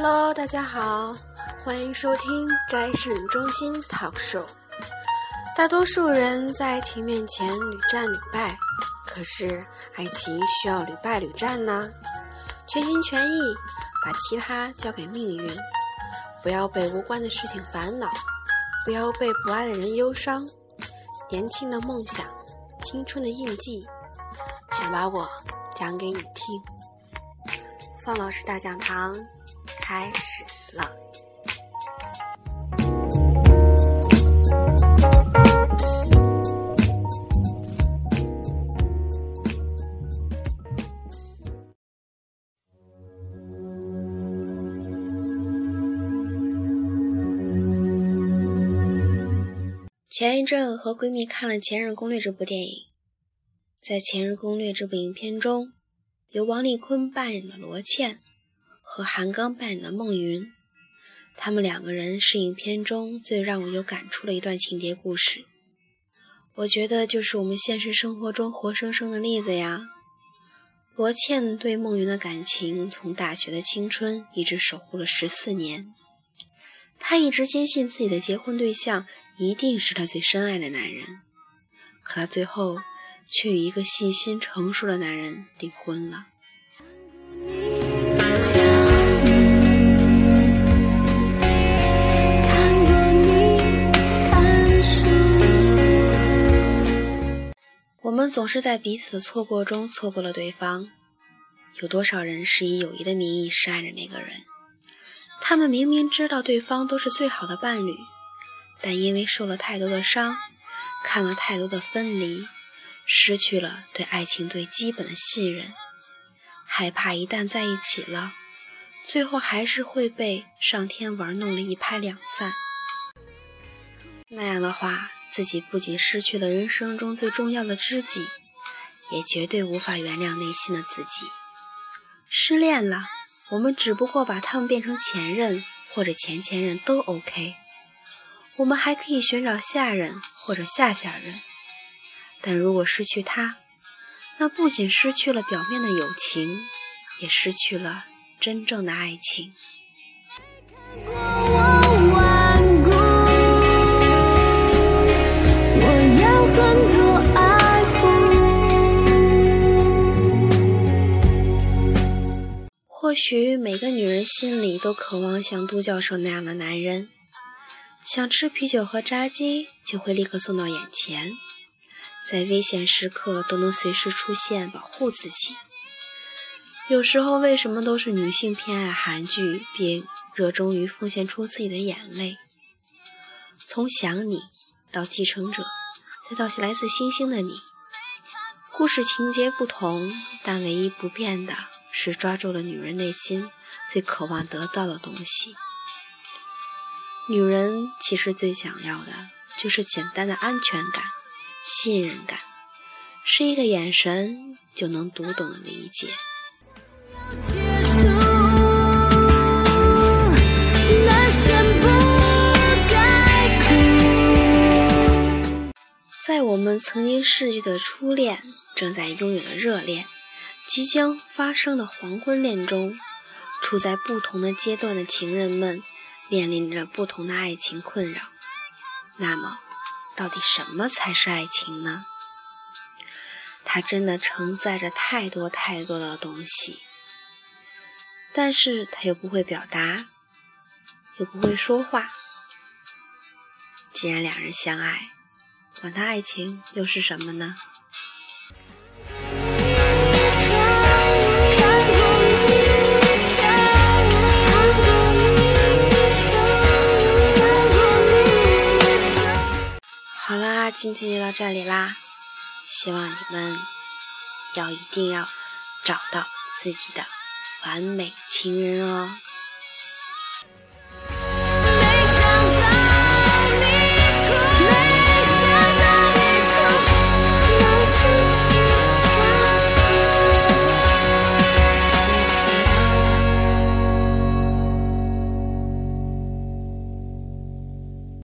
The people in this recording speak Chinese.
Hello，大家好，欢迎收听摘视中心 Talk Show。大多数人在爱情面前屡战屡败，可是爱情需要屡败屡战呢？全心全意把其他交给命运，不要被无关的事情烦恼，不要被不爱的人忧伤。年轻的梦想，青春的印记，想把我讲给你听。方老师大讲堂。开始了。前一阵和闺蜜看了《前任攻略》这部电影，在《前任攻略》这部影片中，由王丽坤扮演的罗茜。和韩庚扮演的孟云，他们两个人是影片中最让我有感触的一段情节故事。我觉得就是我们现实生活中活生生的例子呀。罗茜对孟云的感情，从大学的青春一直守护了十四年。她一直坚信自己的结婚对象一定是她最深爱的男人，可她最后却与一个细心成熟的男人订婚了。们总是在彼此错过中错过了对方。有多少人是以友谊的名义深爱着那个人？他们明明知道对方都是最好的伴侣，但因为受了太多的伤，看了太多的分离，失去了对爱情最基本的信任。害怕一旦在一起了，最后还是会被上天玩弄了一拍两散。那样的话，自己不仅失去了人生中最重要的知己，也绝对无法原谅内心的自己。失恋了，我们只不过把他们变成前任或者前前任都 OK，我们还可以寻找下任或者下下任。但如果失去他，那不仅失去了表面的友情，也失去了真正的爱情。或许每个女人心里都渴望像杜教授那样的男人，想吃啤酒和炸鸡就会立刻送到眼前。在危险时刻都能随时出现保护自己。有时候为什么都是女性偏爱韩剧，并热衷于奉献出自己的眼泪？从想你到继承者，再到来自星星的你，故事情节不同，但唯一不变的是抓住了女人内心最渴望得到的东西。女人其实最想要的就是简单的安全感。信任感是一个眼神就能读懂的理解。在我们曾经逝去的初恋，正在拥有的热恋，即将发生的黄昏恋中，处在不同的阶段的情人们，面临着不同的爱情困扰。那么。到底什么才是爱情呢？它真的承载着太多太多的东西，但是它又不会表达，又不会说话。既然两人相爱，管他爱情又是什么呢？今天就到这里啦，希望你们要一定要找到自己的完美情人哦。